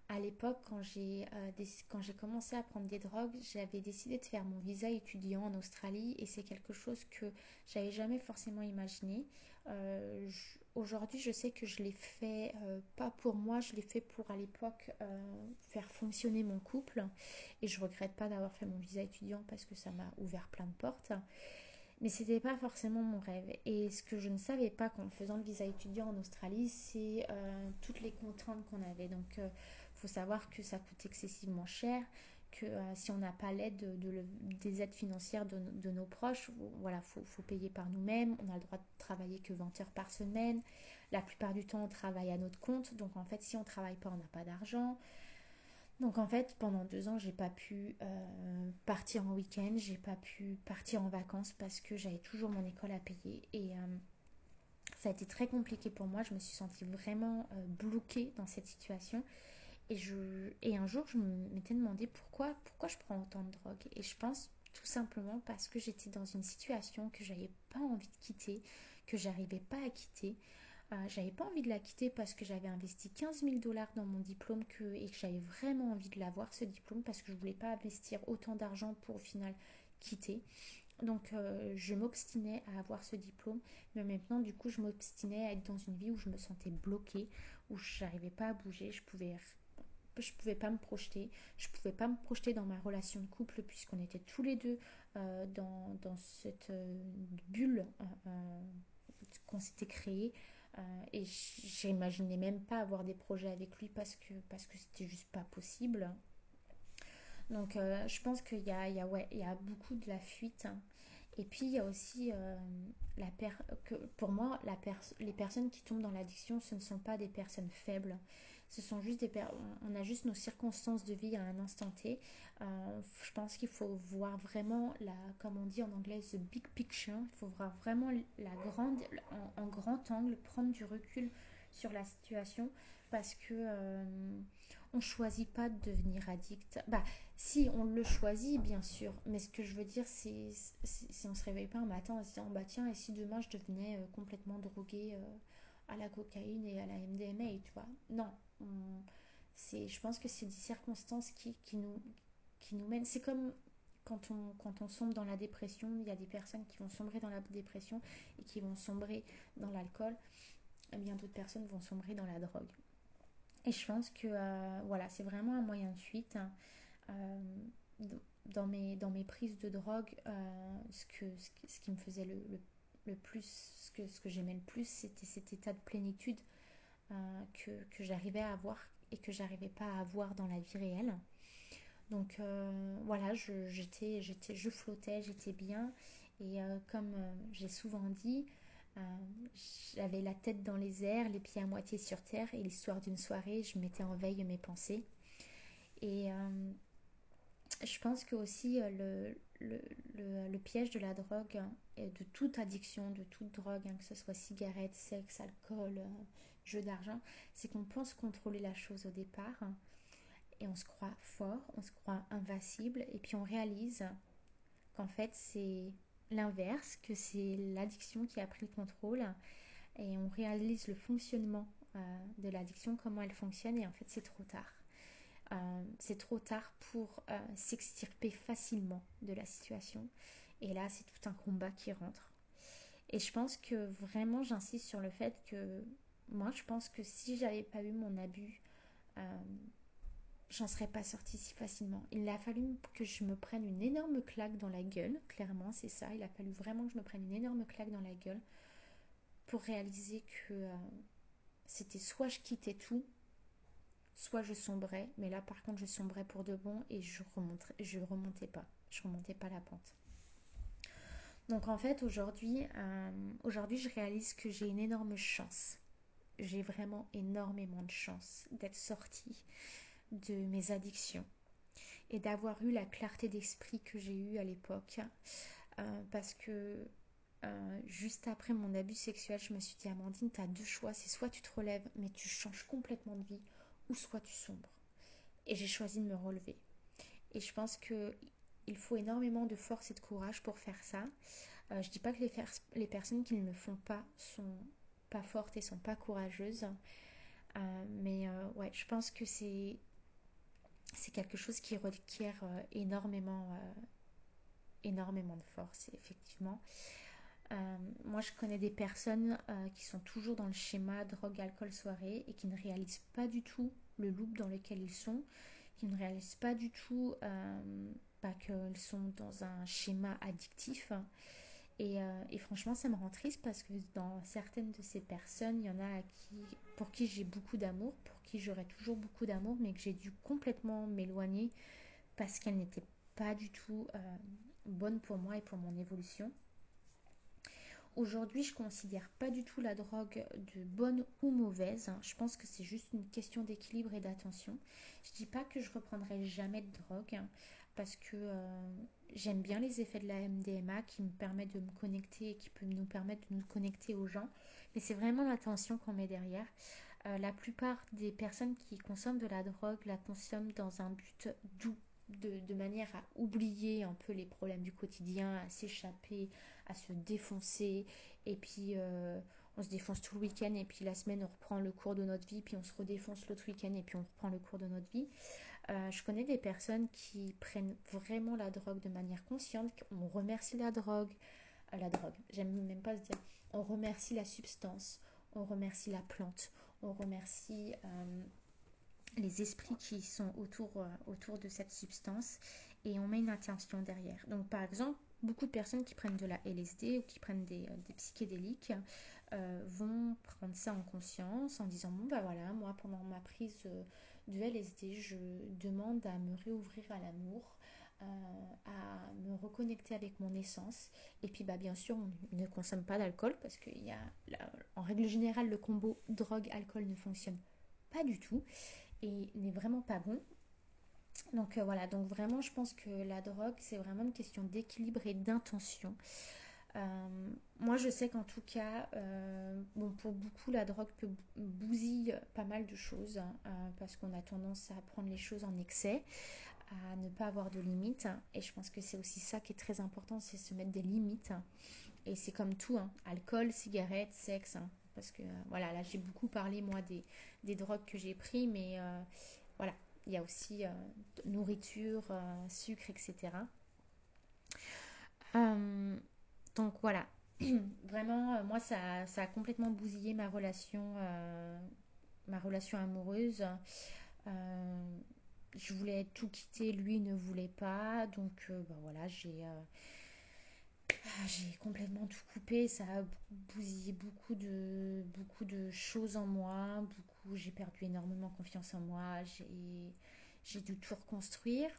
à l'époque, quand j'ai euh, quand j'ai commencé à prendre des drogues, j'avais décidé de faire mon visa étudiant en Australie et c'est quelque chose que j'avais jamais forcément imaginé. Euh, aujourd'hui, je sais que je l'ai fait pas pour moi, je l'ai fait pour à l'époque faire fonctionner mon couple et je regrette pas d'avoir fait mon visa étudiant parce que ça m'a ouvert plein de portes. Mais c'était pas forcément mon rêve. Et ce que je ne savais pas en faisant le visa étudiant en Australie, c'est toutes les contraintes qu'on avait. Donc faut savoir que ça coûte excessivement cher, que euh, si on n'a pas l'aide de, des aides financières de, nos proches, voilà, faut, faut payer par nous-mêmes. On a le droit de travailler que 20 heures par semaine. La plupart du temps, on travaille à notre compte. Donc en fait, si on travaille pas, on n'a pas d'argent. Donc en fait, pendant deux ans, j'ai pas pu euh, partir en week-end, j'ai pas pu partir en vacances parce que j'avais toujours mon école à payer et euh, ça a été très compliqué pour moi. Je me suis sentie vraiment bloquée dans cette situation. Et, je, et un jour, je m'étais demandé pourquoi, pourquoi je prends autant de drogue. Et je pense tout simplement parce que j'étais dans une situation que j'avais pas envie de quitter, que j'arrivais pas à quitter. Euh, j'avais pas envie de la quitter parce que j'avais investi 15 000 dollars dans mon diplôme et que j'avais vraiment envie de l'avoir ce diplôme parce que je voulais pas investir autant d'argent pour au final quitter. Donc euh, je m'obstinais à avoir ce diplôme, mais maintenant du coup je m'obstinais à être dans une vie où je me sentais bloquée, où je n'arrivais pas à bouger, je pouvais je pouvais pas me projeter. Je pouvais pas me projeter dans ma relation de couple puisqu'on était tous les deux euh, dans, dans, cette euh, bulle qu'on s'était créée. Et j'imaginais même pas avoir des projets avec lui parce que parce que c'était juste pas possible. Donc je pense qu'il y a, il y, a, ouais, il y a beaucoup de la fuite. Hein. Et puis il y a aussi la que pour moi la les personnes qui tombent dans l'addiction ce ne sont pas des personnes faibles ce sont juste des on a juste nos circonstances de vie à un instant T. Euh, je pense qu'il faut voir vraiment la, comme on dit en anglais, the big picture. Il faut voir vraiment la grande, en, grand angle, prendre du recul sur la situation parce que euh, on choisit pas de devenir addict. Bah, si on le choisit, bien sûr, mais ce que je veux dire, c'est si on se réveille pas un matin en se disant, bah tiens, et si demain je devenais euh, complètement drogué à la cocaïne et à la MDMA, tu vois? Non, c'est, je pense que c'est des circonstances qui, qui, nous, qui nous mènent. C'est comme quand on, quand on sombre dans la dépression, il y a des personnes qui vont sombrer dans la dépression et qui vont sombrer dans l'alcool. Et bien d'autres personnes vont sombrer dans la drogue. Et je pense que euh, voilà, c'est vraiment un moyen de fuite. Hein. Euh, dans, mes, dans mes prises de drogue, euh, ce, que, ce, qui me faisait le, le, plus, ce que, ce que j'aimais le plus, c'était cet état de plénitude que, que j'arrivais à avoir et que j'arrivais pas à avoir dans la vie réelle. Donc voilà, je, j'étais, j'étais, je flottais, j'étais bien. Et comme j'ai souvent dit, euh, j'avais la tête dans les airs, les pieds à moitié sur terre, et l'histoire d'une soirée, je mettais en veille mes pensées. Et euh, je pense que aussi euh, le, le, le, piège de la drogue et de toute addiction, de toute drogue, hein, que ce soit cigarette, sexe, alcool, jeu d'argent, c'est qu'on pense contrôler la chose au départ et on se croit fort, on se croit invincible et puis on réalise qu'en fait c'est l'inverse, que c'est l'addiction qui a pris le contrôle et on réalise le fonctionnement euh, de l'addiction, comment elle fonctionne et en fait c'est trop tard. Euh, c'est trop tard pour euh, s'extirper facilement de la situation et là c'est tout un combat qui rentre. Et je pense que vraiment j'insiste sur le fait que moi je pense que si j'avais pas eu mon abus j'en serais pas sortie si facilement. Il a fallu que je me prenne une énorme claque dans la gueule, clairement, c'est ça. Il a fallu vraiment que je me prenne une énorme claque dans la gueule pour réaliser que euh, c'était soit je quittais tout, soit je sombrais. Mais là, par contre, je sombrais pour de bon et je remontais, je remontais pas. Je remontais pas la pente. Donc en fait, aujourd'hui, euh, aujourd'hui, je réalise que j'ai une énorme chance. J'ai vraiment énormément de chance d'être sortie de mes addictions et d'avoir eu la clarté d'esprit que j'ai eue à l'époque. Euh, parce que euh, juste après mon abus sexuel, je me suis dit, Amandine, tu as deux choix. C'est soit tu te relèves, mais tu changes complètement de vie, ou soit tu sombres. Et j'ai choisi de me relever. Et je pense que il faut énormément de force et de courage pour faire ça. Euh, je dis pas que les, les, personnes qui ne le font pas sont pas fortes et sont pas courageuses. mais ouais, je pense que c'est c'est quelque chose qui requiert euh, énormément, euh, énormément de force, effectivement. Euh, moi, je connais des personnes qui sont toujours dans le schéma drogue, alcool, soirée et qui ne réalisent pas du tout le loop dans lequel ils sont, qui ne réalisent pas du tout bah, qu'elles sont dans un schéma addictif. Et, et, franchement, ça me rend triste parce que dans certaines de ces personnes, il y en a qui, pour qui j'ai beaucoup d'amour, j'aurais toujours beaucoup d'amour, mais que j'ai dû complètement m'éloigner parce qu'elle n'était pas du tout euh, bonne pour moi et pour mon évolution. Aujourd'hui, je considère pas du tout la drogue de bonne ou mauvaise. Je pense que c'est juste une question d'équilibre et d'attention. Je dis pas que je reprendrai jamais de drogue parce que euh, j'aime bien les effets de la MDMA qui me permettent de me connecter et qui peut nous permettre de nous connecter aux gens. Mais c'est vraiment l'attention qu'on met derrière. Euh, la plupart des personnes qui consomment de la drogue la consomment dans un but doux, de, manière à oublier un peu les problèmes du quotidien, à s'échapper, à se défoncer. Et puis euh, on se défonce tout le week-end et puis la semaine on reprend le cours de notre vie, puis on se redéfonce l'autre week-end et puis on reprend le cours de notre vie. Euh, je connais des personnes qui prennent vraiment la drogue de manière consciente, on remercie la drogue, la drogue, j'aime même pas se dire, on remercie la substance, on remercie la plante, on remercie euh, les esprits qui sont autour, euh, autour de cette substance et on met une intention derrière. Donc par exemple, beaucoup de personnes qui prennent de la LSD ou qui prennent des, euh, psychédéliques vont prendre ça en conscience en disant bon bah voilà moi pendant ma prise de LSD je demande à me réouvrir à l'amour à me reconnecter avec mon essence. Et puis, bah, bien sûr, on ne consomme pas d'alcool parce qu'il y a, en règle générale, le combo drogue-alcool ne fonctionne pas du tout et n'est vraiment pas bon. Donc euh, voilà, donc vraiment, je pense que la drogue, c'est vraiment une question d'équilibre et d'intention. Euh, moi, je sais qu'en tout cas, euh, bon, pour beaucoup, la drogue peut bousiller pas mal de choses hein, parce qu'on a tendance à prendre les choses en excès à ne pas avoir de limites. Et je pense que c'est aussi ça qui est très important, c'est se mettre des limites. Et c'est comme tout, hein. alcool, cigarette, sexe. Hein. parce que euh, voilà, là j'ai beaucoup parlé moi des, drogues que j'ai pris, mais euh, voilà, il y a aussi euh, nourriture, sucre, etc. Donc voilà, (clears throat) vraiment, euh, moi, ça, a complètement bousillé ma relation, euh, ma relation amoureuse. Euh, je voulais tout quitter, lui ne voulait pas. Donc bah, voilà, j'ai j'ai complètement tout coupé. Ça a bousillé beaucoup de, beaucoup de choses en moi. J'ai perdu énormément confiance en moi. J'ai dû tout reconstruire.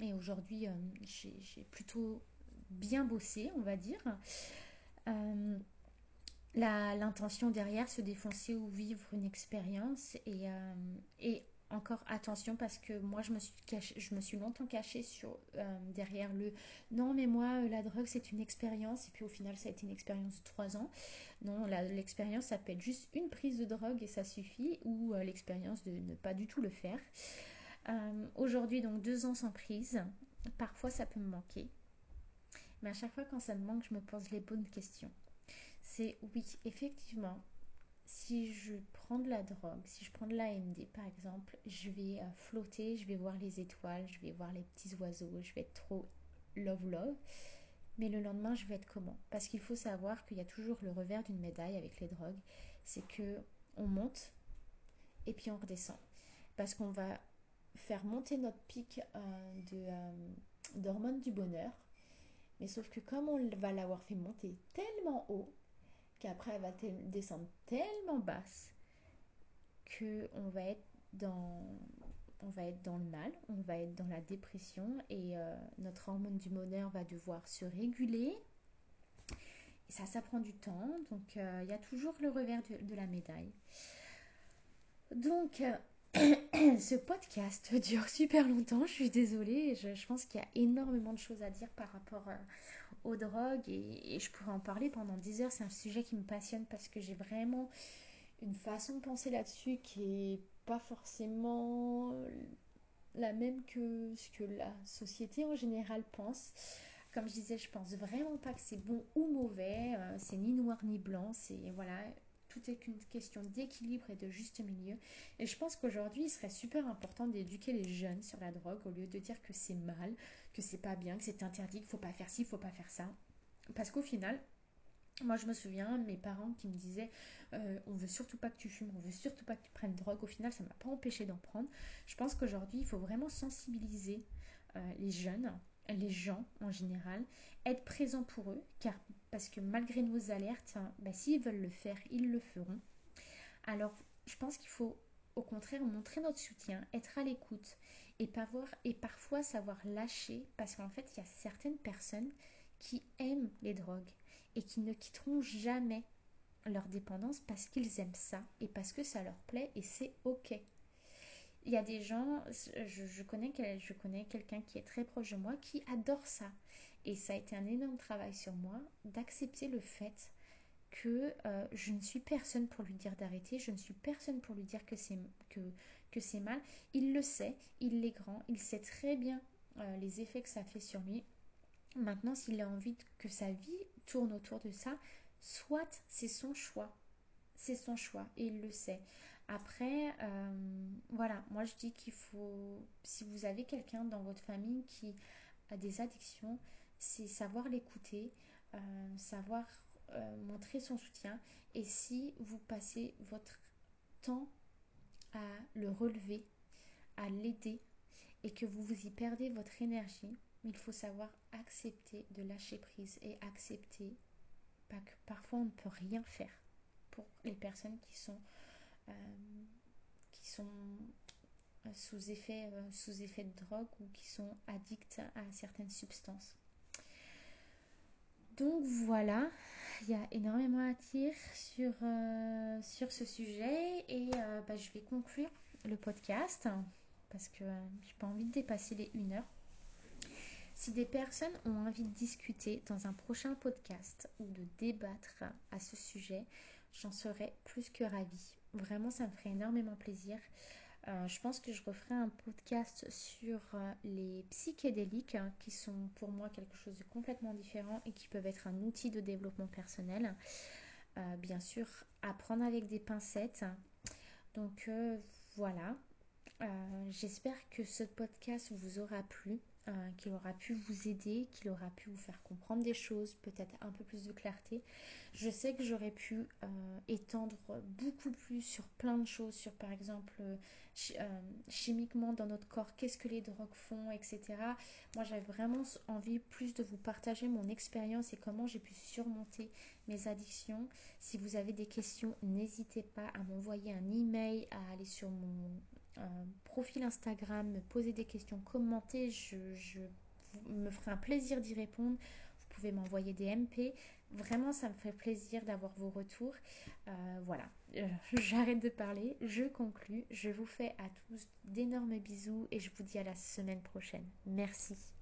Et aujourd'hui, j'ai plutôt bien bossé, on va dire. Euh, l'intention derrière, se défoncer ou vivre une expérience. Et, euh, encore attention parce que moi je me suis je me suis longtemps cachée sur euh, derrière le non mais moi la drogue c'est une expérience et puis au final ça a été une expérience de trois ans non l'expérience ça peut être juste une prise de drogue et ça suffit ou l'expérience de ne pas du tout le faire aujourd'hui donc deux ans sans prise parfois ça peut me manquer mais à chaque fois quand ça me manque, je me pose les bonnes questions. C'est oui, effectivement, si je prends de la drogue, si je prends de l'AMD par exemple, je vais euh, flotter, je vais voir les étoiles, je vais voir les petits oiseaux, je vais être trop love love. Mais le lendemain, je vais être comment? Parce qu'il faut savoir qu'il y a toujours le revers d'une médaille avec les drogues, c'est que on monte et puis on redescend. Parce qu'on va faire monter notre pic euh, euh, d'hormones du bonheur mais sauf que comme on va l'avoir fait monter tellement haut, qu'après elle va descendre tellement basse, que on va être dans on va être dans le mal, on va être dans la dépression et euh, notre hormone du bonheur va devoir se réguler. Et ça, ça prend du temps, donc euh, il y a toujours le revers de, la médaille. Donc, euh, (coughs) ce podcast dure super longtemps, je suis désolée. Je, pense qu'il y a énormément de choses à dire par rapport euh, aux drogues et, je pourrais en parler pendant 10 heures. C'est un sujet qui me passionne parce que j'ai vraiment une façon de penser là-dessus qui est pas forcément la même que ce que la société en général pense. Comme je disais, je pense vraiment pas que c'est bon ou mauvais, euh, c'est ni noir ni blanc, c'est voilà, tout est qu'une question d'équilibre et de juste milieu. Et je pense qu'aujourd'hui, il serait super important d'éduquer les jeunes sur la drogue au lieu de dire que c'est mal, que c'est pas bien, que c'est interdit, qu'il faut pas faire ci, faut pas faire ça. Parce qu'au final, moi, je me souviens, mes parents qui me disaient euh, on veut surtout pas que tu fumes, on veut surtout pas que tu prennes drogue. Au final, ça m'a pas empêché d'en prendre. Je pense qu'aujourd'hui, il faut vraiment sensibiliser euh, les jeunes les gens en général, être présent pour eux, car parce que malgré nos alertes, bah, s'ils veulent le faire, ils le feront. Alors, je pense qu'il faut au contraire montrer notre soutien, être à l'écoute et, et parfois savoir lâcher, parce qu'en fait, il y a certaines personnes qui aiment les drogues et qui ne quitteront jamais leur dépendance parce qu'ils aiment ça et parce que ça leur plaît et c'est ok il y a des gens, je, connais, quelqu'un qui est très proche de moi qui adore ça. Et ça a été un énorme travail sur moi d'accepter le fait que euh, je ne suis personne pour lui dire d'arrêter, je ne suis personne pour lui dire que c'est que, que c'est mal. Il le sait, il est grand, il sait très bien euh, les effets que ça fait sur lui. Maintenant, s'il a envie que sa vie tourne autour de ça, soit c'est son choix. C'est son choix et il le sait. Après, euh, voilà, moi je dis qu'il faut, si vous avez quelqu'un dans votre famille qui a des addictions, c'est savoir l'écouter, euh, savoir euh, montrer son soutien. Et si vous passez votre temps à le relever, à l'aider, et que vous vous y perdez votre énergie, il faut savoir accepter de lâcher prise et accepter que parfois on ne peut rien faire pour les personnes qui sont euh, qui sont euh, sous effet, euh, sous effet de drogue ou qui sont addicts à certaines substances. Donc voilà, il y a énormément à dire sur, sur ce sujet et bah, je vais conclure le podcast parce que je n'ai pas envie de dépasser les 1 heure. Si des personnes ont envie de discuter dans un prochain podcast ou de débattre à ce sujet, j'en serais plus que ravie. Vraiment, ça me ferait énormément plaisir. Euh, je pense que je referai un podcast sur euh, les psychédéliques hein, qui sont pour moi quelque chose de complètement différent et qui peuvent être un outil de développement personnel. Euh, bien sûr, apprendre avec des pincettes. Donc voilà. J'espère que ce podcast vous aura plu. Euh, qu'il aura pu vous aider, qu'il aura pu vous faire comprendre des choses, peut-être un peu plus de clarté. Je sais que j'aurais pu euh, étendre beaucoup plus sur plein de choses, sur par exemple euh, chimiquement dans notre corps, qu'est-ce que les drogues font, etc. Moi j'avais vraiment envie plus de vous partager mon expérience et comment j'ai pu surmonter mes addictions. Si vous avez des questions, n'hésitez pas à m'envoyer un email, à aller sur mon profil Instagram, me poser des questions, commenter. Je, me ferai un plaisir d'y répondre. Vous pouvez m'envoyer des MP. Vraiment, ça me fait plaisir d'avoir vos retours. Euh, voilà, euh, (laughs) j'arrête de parler, je conclus. Je vous fais à tous d'énormes bisous et je vous dis à la semaine prochaine. Merci.